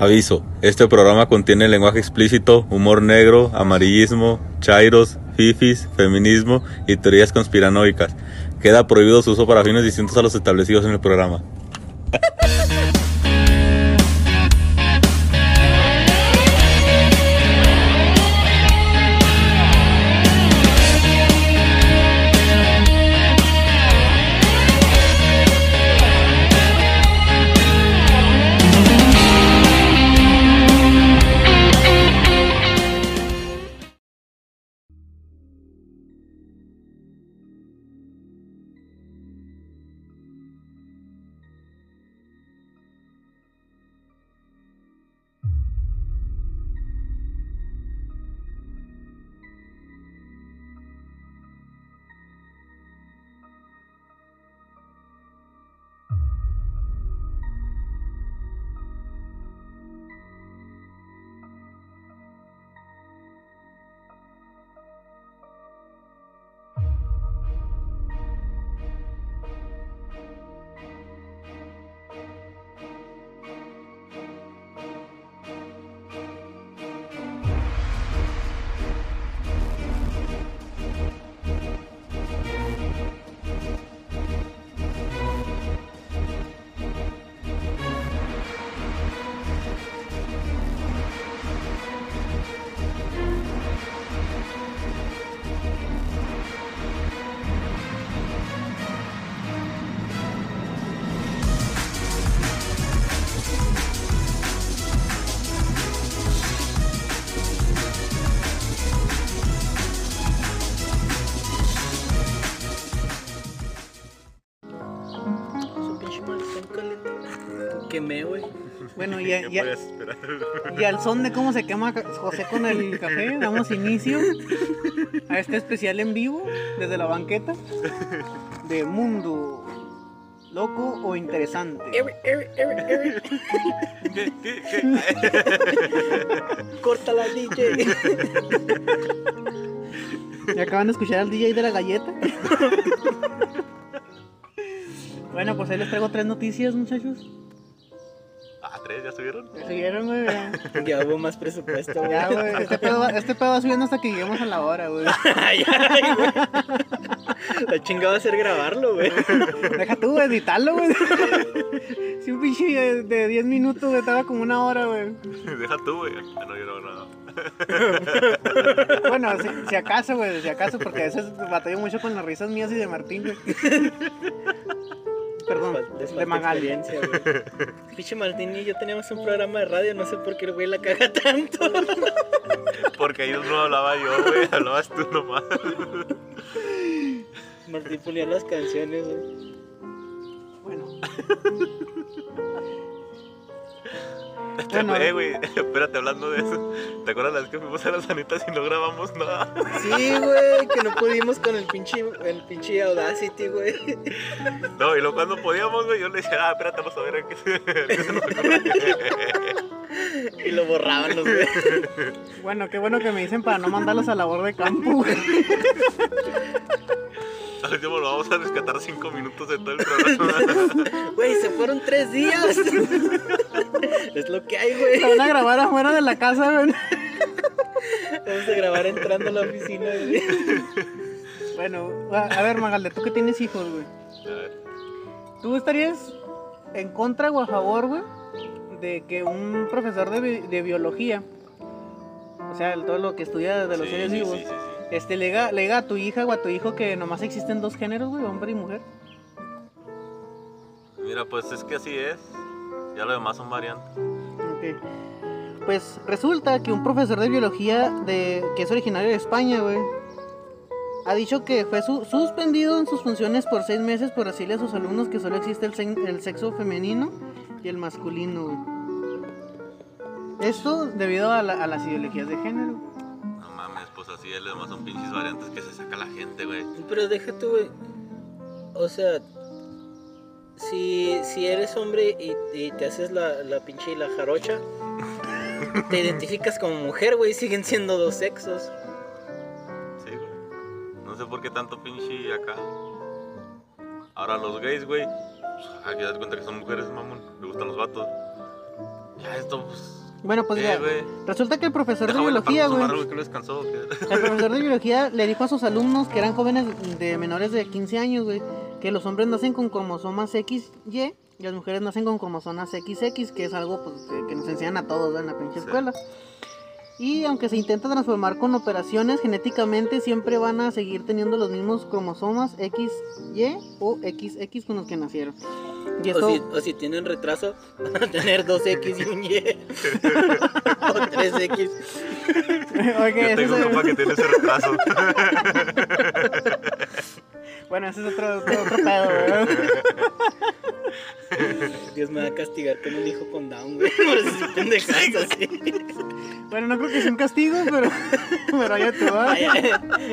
Aviso, este programa contiene lenguaje explícito, humor negro, amarillismo, chairos, fifis, feminismo y teorías conspiranoicas. Queda prohibido su uso para fines distintos a los establecidos en el programa. Y al son de cómo se quema José con el café, damos inicio a este especial en vivo desde la banqueta de Mundo Loco o Interesante. Eri, eri, eri, eri. ¿Qué, qué, qué? Córtala, DJ. Y acaban de escuchar al DJ de la galleta. Bueno, pues ahí les traigo tres noticias, muchachos. Ah, tres, ¿ya subieron? ¿Se siguieron, güey? Ya, Ya hubo más presupuesto, güey. Ya, güey. Este pedo, va- este pedo va subiendo hasta que lleguemos a la hora, güey. Ay, ay, güey. La chingada va a ser grabarlo, güey. Deja tú, editarlo, güey. Si un pinche de, de 10 minutos, güey, estaba como una hora, güey. Deja tú, güey. Ah, no, yo no, no. Bueno, si, si acaso, güey, si acaso, porque a veces batallo mucho con las risas mías y de Martín, güey. Perdón, Les de Magali. Pinche Martín y yo teníamos un programa de radio, no sé por qué el güey la caga tanto. Porque ahí no hablaba yo, güey. Hablabas tú nomás. Martín ponía las canciones, güey. Bueno. Bueno. Eh, güey, espérate, hablando de eso. ¿Te acuerdas la vez que fuimos a las sanitas y no grabamos nada? Sí, güey, que no pudimos con el pinche, el pinche Audacity, güey. No, y luego cuando podíamos, güey, yo le decía, ah, espérate, vamos a ver qué se, nos. Y lo borraban los güey. Bueno, qué bueno que me dicen para no mandarlos a labor de campo, güey. Al último lo vamos a rescatar cinco minutos de todo el programa. Güey, se fueron tres días. Es lo que hay, Se güey. van a grabar afuera de la casa, güey. Vamos a grabar entrando a la oficina, güey. Bueno, a a ver, Magalde, tú que tienes hijos, güey. A ver, ¿Tú estarías en contra o a favor, güey, de que un profesor de, bi- de biología, o sea, todo lo que estudia de los sí, seres sí, vivos, sí, sí, sí. Este, le diga, le diga a tu hija o a tu hijo que nomás existen dos géneros, güey, hombre y mujer? Mira, pues es que así es. Ya lo demás son variantes. Ok. Pues resulta que un profesor de biología de, que es originario de España, güey, ha dicho que fue su- suspendido en sus funciones por seis meses por decirle a sus alumnos que solo existe el, sen- el sexo femenino y el masculino, güey. Esto debido a, la- a las ideologías de género. No mames, pues así es. Lo demás son pinches variantes que se saca la gente, güey. Pero déjate, güey. O sea, si, si eres hombre y, y te haces la, la pinche y la jarocha, te identificas como mujer, güey. Siguen siendo dos sexos. Sí, güey. No sé por qué tanto pinche acá. Ahora los gays, güey. pues, Aquí das cuenta que son mujeres, mamón. Le gustan los vatos. Ya esto, pues. Bueno, pues eh, ya, resulta que el profesor de Déjame biología, güey, el profesor de biología le dijo a sus alumnos que eran jóvenes de menores de 15 años, güey, que los hombres nacen con cromosomas XY y las mujeres nacen con cromosomas XX, que es algo pues, que, nos enseñan a todos en la pinche Sí. escuela. Y aunque se intenta transformar con operaciones, genéticamente siempre van a seguir teniendo los mismos cromosomas XY o XX con los que nacieron. Y O, si, o si tienen retraso, van a tener 2X y un Y. o 3X. Oye, Yo tengo es- un compa que tiene ese retraso. bueno, ese es otro, otro, otro pedo, ¿verdad? Dios me va a castigar con un hijo con Down, güey. Por esas pendejadas así. Bueno, no creo que sea un castigo, pero, pero ya te va.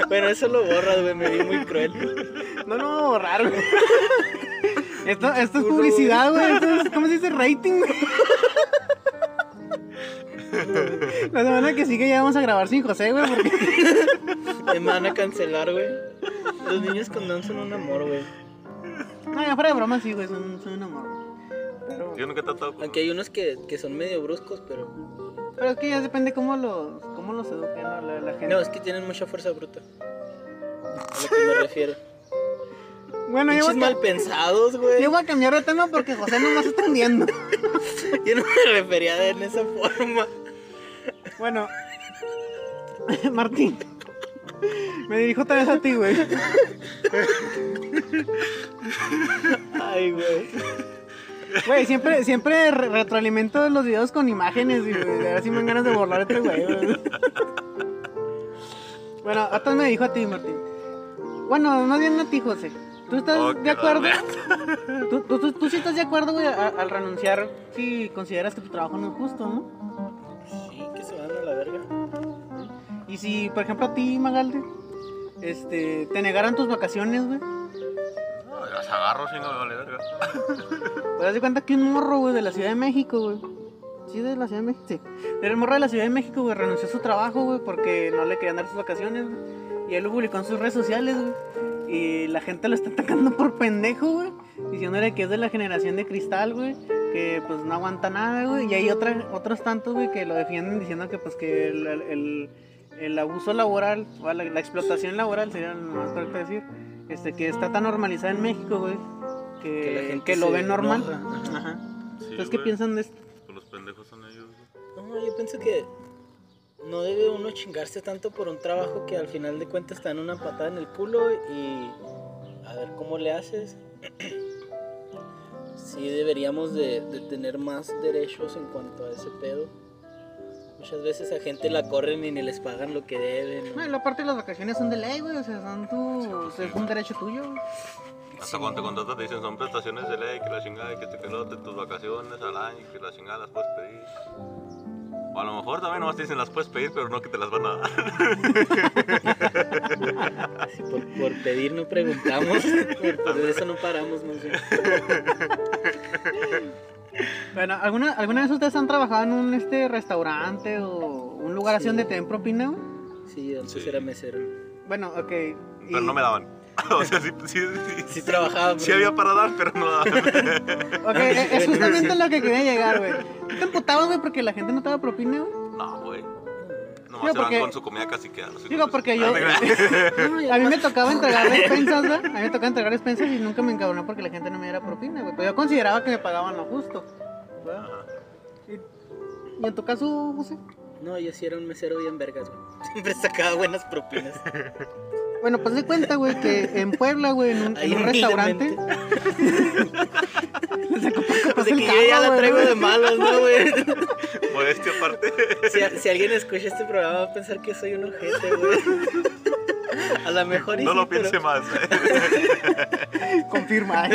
Bueno, eso lo borras, güey. Me vi muy cruel. No, no, borrar, güey. Esto, esto es publicidad, güey. Esto es, ¿cómo se dice? Rating. güey. La semana que sigue ya vamos a grabar sin José, güey, porque Me van a cancelar, güey. Los niños con Down son un amor, güey. No, ya fuera de broma, sí, güey, son, son un amor. Pero, Yo nunca he tratado con. Aunque hay unos que, que son medio bruscos, pero. pero es que ya depende cómo los, cómo los eduquen ¿no? la, la gente. No, es que tienen mucha fuerza bruta. A lo que me refiero. Bueno, yo voy, a, mal pensados, güey. yo voy a cambiar de tema porque José no me está hundiendo. Yo no me refería de en esa forma. Bueno, Martín, me dirijo otra vez a ti, güey. Ay, güey. Güey, siempre, siempre re- retroalimento los videos con imágenes y güey, ahora sí me dan ganas de borrar este güey. güey. Bueno, ahora me dijo a ti, Martín. Bueno, más bien a ti, José. ¿Tú estás Oh, de acuerdo? ¿Tú, tú, tú, tú sí estás de acuerdo, güey, al renunciar si consideras que tu trabajo no es justo, ¿no? Sí, que se van a la verga. Y si, por ejemplo, a ti, Magalde, este, te negaran tus vacaciones, güey. No, las agarro sin me vale verga. Pues haz de cuenta que un morro, güey, de la Ciudad de México, güey. Sí, de la Ciudad de México, sí. Era el morro de la Ciudad de México, güey, renunció a su trabajo, güey, porque no le querían dar sus vacaciones, güey. Y él lo publicó en sus redes sociales, güey. Y la gente lo está atacando por pendejo, güey. Diciéndole que es de la generación de cristal, güey. Que pues no aguanta nada, güey. Y hay otra, otros tantos, güey, que lo defienden diciendo que pues que el, el- el abuso laboral, o la, la explotación laboral, sería lo más correcto decir, este, que está tan normalizada en México, güey. Que, Que la gente que lo ve normal. enoja. Ajá. Sí, Entonces, ¿qué piensan de esto? Pues Los pendejos son ellos. güey. No, yo pienso que no debe uno chingarse tanto por un trabajo que al final de cuentas está en una patada en el culo y a ver cómo le haces. Sí deberíamos de, de tener más derechos en cuanto a ese pedo. Muchas veces a gente la corren y ni les pagan lo que deben. ¿no? No, y la parte de las vacaciones son de ley, güey. O sea, son tu, es un derecho tuyo. Hasta cuando te contratas te dicen son prestaciones de ley, que la chingada, y que te quedote tus vacaciones al año, que la chingada las puedes pedir. O a lo mejor también nomás te dicen las puedes pedir, pero no que te las van a dar. Sí, por, por pedir no preguntamos, por, por eso no paramos bien. Bueno, ¿alguna, ¿alguna vez ustedes han trabajado en un este restaurante o un lugar así Sí. donde te den propina? Sí, antes Sí. era mesero. Bueno, ok. y- Pero no me daban. O sea, sí, sí, sí, Sí trabajaba. sí pero- había para dar, pero no daban. Ok, es es justamente lo que quería llegar, güey. ¿Tú te emputabas, güey, porque la gente no te daba propina, güey? no, güey. Nomás se van porque- con su comida casi queda. Digo, porque yo- y A mí me tocaba entregar despensas, ¿verdad? A mí me tocaba entregar despensas y nunca me encabronó porque la gente no me diera propina, güey. Pero yo consideraba que me pagaban lo justo. ¿verdad? ¿Y, y en tu caso, José? No, yo sí era un mesero bien vergas, güey. Siempre sacaba buenas propinas. Bueno, pues de cuenta, güey, que en Puebla, güey, en un, Ahí en un restaurante. De el que yo ya la traigo de malas, ¿no, güey? Modestia aparte. Si, si alguien escucha este programa va a pensar que soy un ojete, güey. A lo mejor y No sí, lo pero- piense más. Confirma.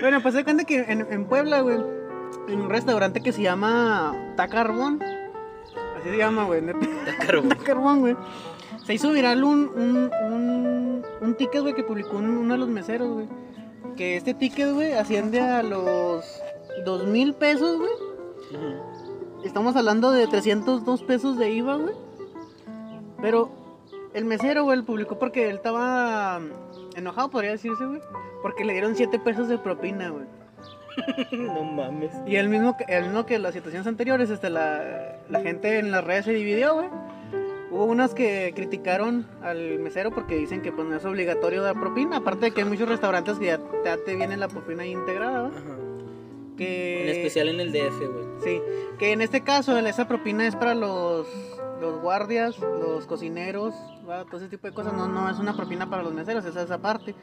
bueno, pues de cuenta que en, en Puebla, güey, en un restaurante que se llama Tacarbón. Así se llama, güey. güey. Tacarbón, güey. Se hizo viral un, un, un, un ticket, güey, que publicó un- uno de los meseros, güey. Que este ticket, güey, asciende a los dos mil pesos, güey. Estamos hablando de 302 pesos de IVA, güey. Pero el mesero, güey, lo publicó porque él estaba mm, enojado, podría decirse, güey. Porque le dieron 7 pesos de propina, güey. no mames. Y el mismo, que- el mismo que las situaciones anteriores, este, la, la gente en las redes se dividió, güey. Hubo unas que criticaron al mesero porque dicen que pues, no es obligatorio dar propina. Aparte de que hay muchos restaurantes que ya, ya te viene la propina integrada, ¿va? Ajá. Que... En especial en el DF, güey. Sí, que en este caso esa propina es para los, los guardias, los cocineros, ¿va? todo ese tipo de cosas. No, no es una propina para los meseros, esa es esa parte.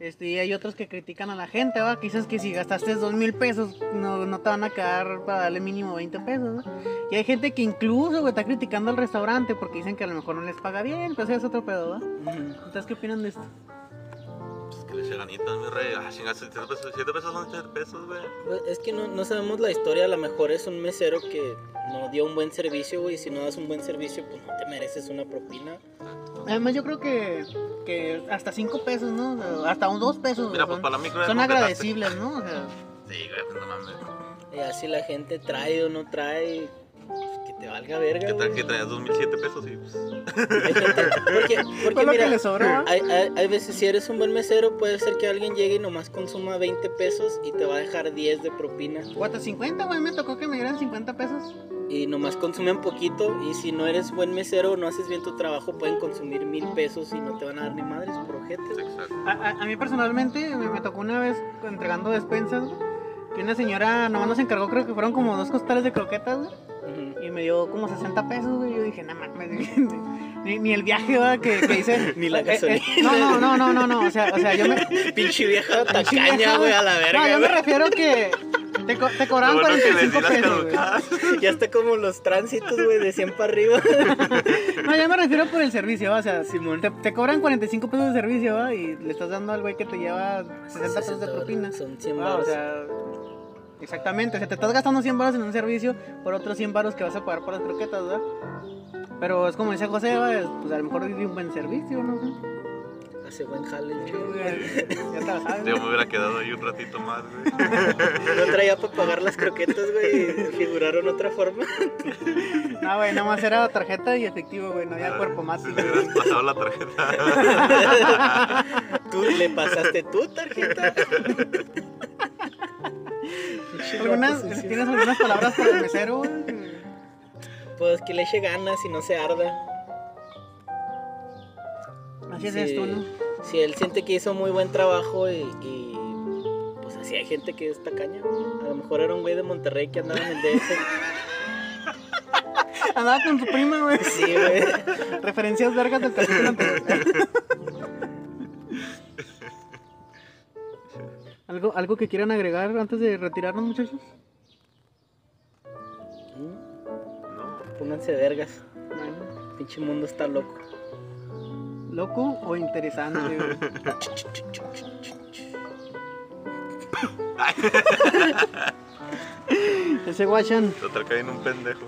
Este, y hay otros que critican a la gente, ¿va? que dicen que si gastaste dos mil pesos no, no te van a quedar para darle mínimo 20 pesos. ¿va? Y hay gente que incluso güey, está criticando al restaurante porque dicen que a lo mejor no les paga bien, pues eso es otro pedo. ¿va? ¿Ustedes qué opinan de esto? Pues que le eche ganitas, mi rey. Ah, chingas, 7 pesos, 7 pesos son 7 pesos, güey. Pues, Es que no, no sabemos la historia, a lo mejor es un mesero que no dio un buen servicio, güey. y Si no das un buen servicio, pues no te mereces una propina. Además yo creo que, que hasta 5 pesos, ¿no? O sea, Hasta un 2 pesos. Mira, son- pues para la micro. son agradecibles, ¿no? O sea, Sí, güey, pues no mames. Y así la gente trae o no trae, pues, que te valga verga. ¿Qué tal güey. que traías 2007 pesos? Y pues. Porque, porque fue lo mira, que le sobró. hay, hay, hay veces si eres un buen mesero, puede ser que alguien llegue y nomás consuma 20 pesos y te va a dejar 10 de propina. O hasta 50, güey, me tocó que me dieran 50 pesos. Y nomás consumen poquito y si no eres buen mesero, no haces bien tu trabajo, pueden consumir mil pesos y no te van a dar ni madres por ojete. Exacto. A, a- a mí personalmente me, me tocó una vez entregando despensas, güey, que una señora nomás nos encargó, creo que fueron como dos costales de croquetas, güey, y me dio como 60 pesos, güey. Yo dije, no mames, ni, ni el viaje, ¿va? Que, que hice. Ni la Eh, eh, gasolina. no, no, no, no, no, o sea, o sea, yo me. Pinche vieja tacaña, güey, a la verga. No, yo me refiero que te, co- te cobraban Lo bueno que les 45 di las pesos. Ya está como los tránsitos, güey, de 100 para arriba. No, yo me refiero por el servicio, ¿va? o sea, Simón. te, te cobran 45 pesos de servicio, ¿va? y le estás dando al güey que te lleva 60 pesos de propina. Son 100 Ah, o baros. sea, exactamente, o sea, te estás gastando 100 baros en un servicio por otros 100 baros que vas a pagar por las croquetas, ¿verdad? Pero es como dice José, ¿va? Es, pues a lo mejor di un buen servicio, ¿no? Hace buen jale, el Sí, chavo. güey, Ya te la sabes. Yo me hubiera quedado ahí un ratito más, güey. No traía para pagar las croquetas, güey. y Figuraron otra forma. No, güey, nada más era tarjeta y efectivo, güey, no había cuerpo más. Me hubieras pasado la tarjeta. Tú le pasaste tu tarjeta. ¿Algunas, ¿Tienes algunas palabras para el mesero, güey? Pues que le eche ganas y no se arda. Así es esto, ¿no? Si él siente que hizo muy buen trabajo y, y, pues así hay gente que es tacaña. güey. A lo mejor era un güey de Monterrey que andaba en el DF. Andaba con su prima, güey. Sí, güey. Referencias vergas del capítulo anterior. ¿Algo, ¿Algo que quieran agregar antes de retirarnos, muchachos? No. Pónganse vergas. Bueno, Pinche mundo está loco. ¿Loco o interesante? Ese guachan. Total caí en un pendejo.